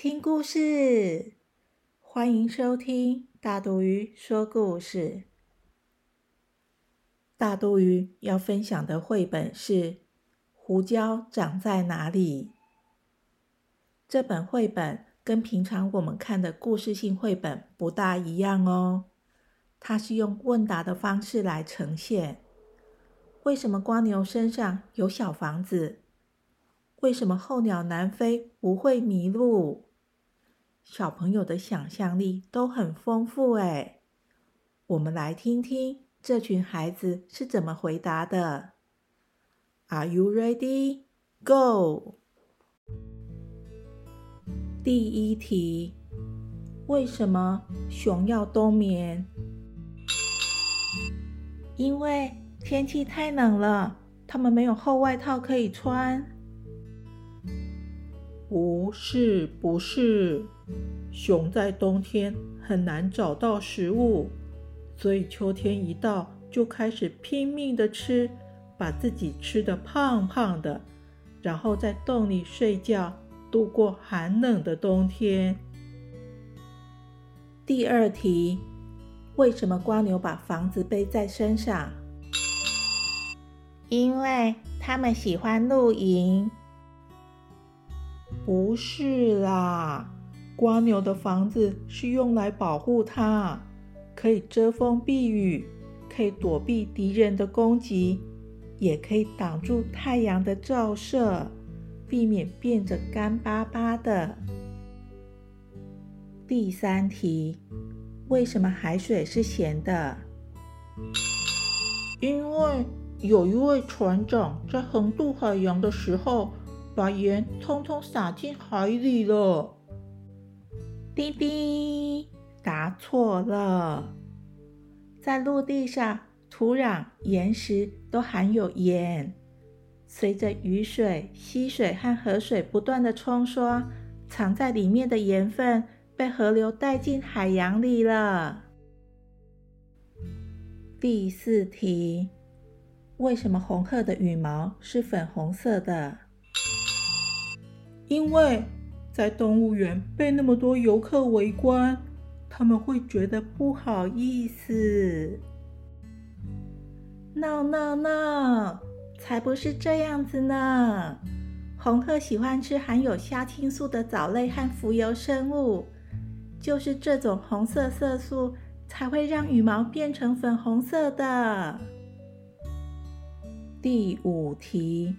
听故事，欢迎收听大肚鱼说故事。大肚鱼要分享的绘本是《胡椒长在哪里》。这本绘本跟平常我们看的故事性绘本不大一样哦，它是用问答的方式来呈现。为什么瓜牛身上有小房子？为什么候鸟南飞不会迷路？小朋友的想象力都很丰富哎，我们来听听这群孩子是怎么回答的。Are you ready? Go！第一题：为什么熊要冬眠？因为天气太冷了，它们没有厚外套可以穿。不是，不是，熊在冬天很难找到食物，所以秋天一到就开始拼命的吃，把自己吃得胖胖的，然后在洞里睡觉，度过寒冷的冬天。第二题，为什么瓜牛把房子背在身上？因为他们喜欢露营。不是啦，瓜牛的房子是用来保护它，可以遮风避雨，可以躲避敌人的攻击，也可以挡住太阳的照射，避免变得干巴巴的。第三题，为什么海水是咸的？因为有一位船长在横渡海洋的时候。把盐通通撒进海里了。滴滴，答错了。在陆地上，土壤、岩石都含有盐。随着雨水、溪水和河水不断的冲刷，藏在里面的盐分被河流带进海洋里了。第四题：为什么红鹤的羽毛是粉红色的？因为在动物园被那么多游客围观，他们会觉得不好意思。No No No，才不是这样子呢！红鹤喜欢吃含有虾青素的藻类和浮游生物，就是这种红色色素才会让羽毛变成粉红色的。第五题。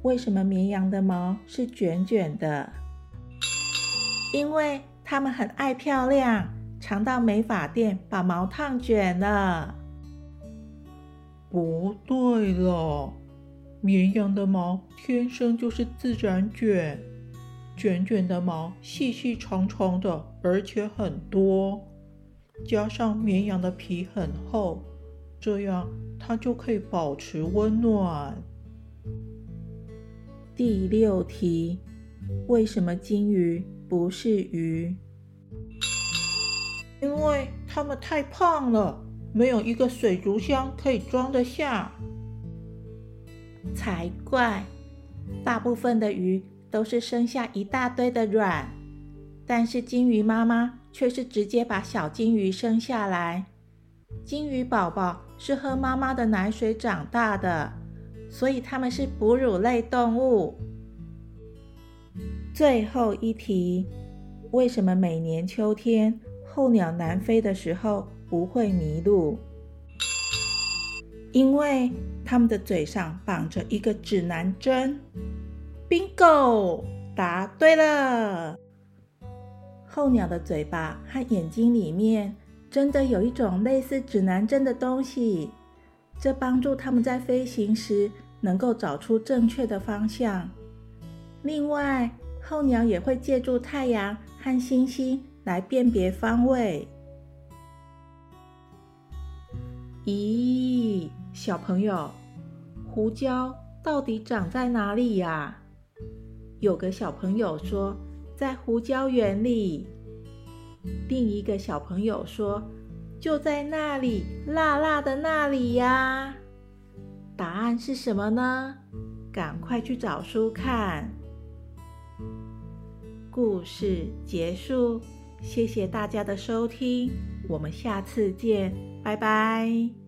为什么绵羊的毛是卷卷的？因为它们很爱漂亮，常到美发店把毛烫卷了。不对了，绵羊的毛天生就是自然卷，卷卷的毛细细长长的，而且很多，加上绵羊的皮很厚，这样它就可以保持温暖。第六题：为什么金鱼不是鱼？因为它们太胖了，没有一个水族箱可以装得下。才怪！大部分的鱼都是生下一大堆的卵，但是金鱼妈妈却是直接把小金鱼生下来。金鱼宝宝是喝妈妈的奶水长大的。所以它们是哺乳类动物。最后一题：为什么每年秋天候鸟南飞的时候不会迷路？因为它们的嘴上绑着一个指南针。Bingo！答对了。候鸟的嘴巴和眼睛里面真的有一种类似指南针的东西。这帮助他们在飞行时能够找出正确的方向。另外，候鸟也会借助太阳和星星来辨别方位。咦，小朋友，胡椒到底长在哪里呀？有个小朋友说在胡椒园里，另一个小朋友说就在那里，辣辣的那里呀。答案是什么呢？赶快去找书看。故事结束，谢谢大家的收听，我们下次见，拜拜。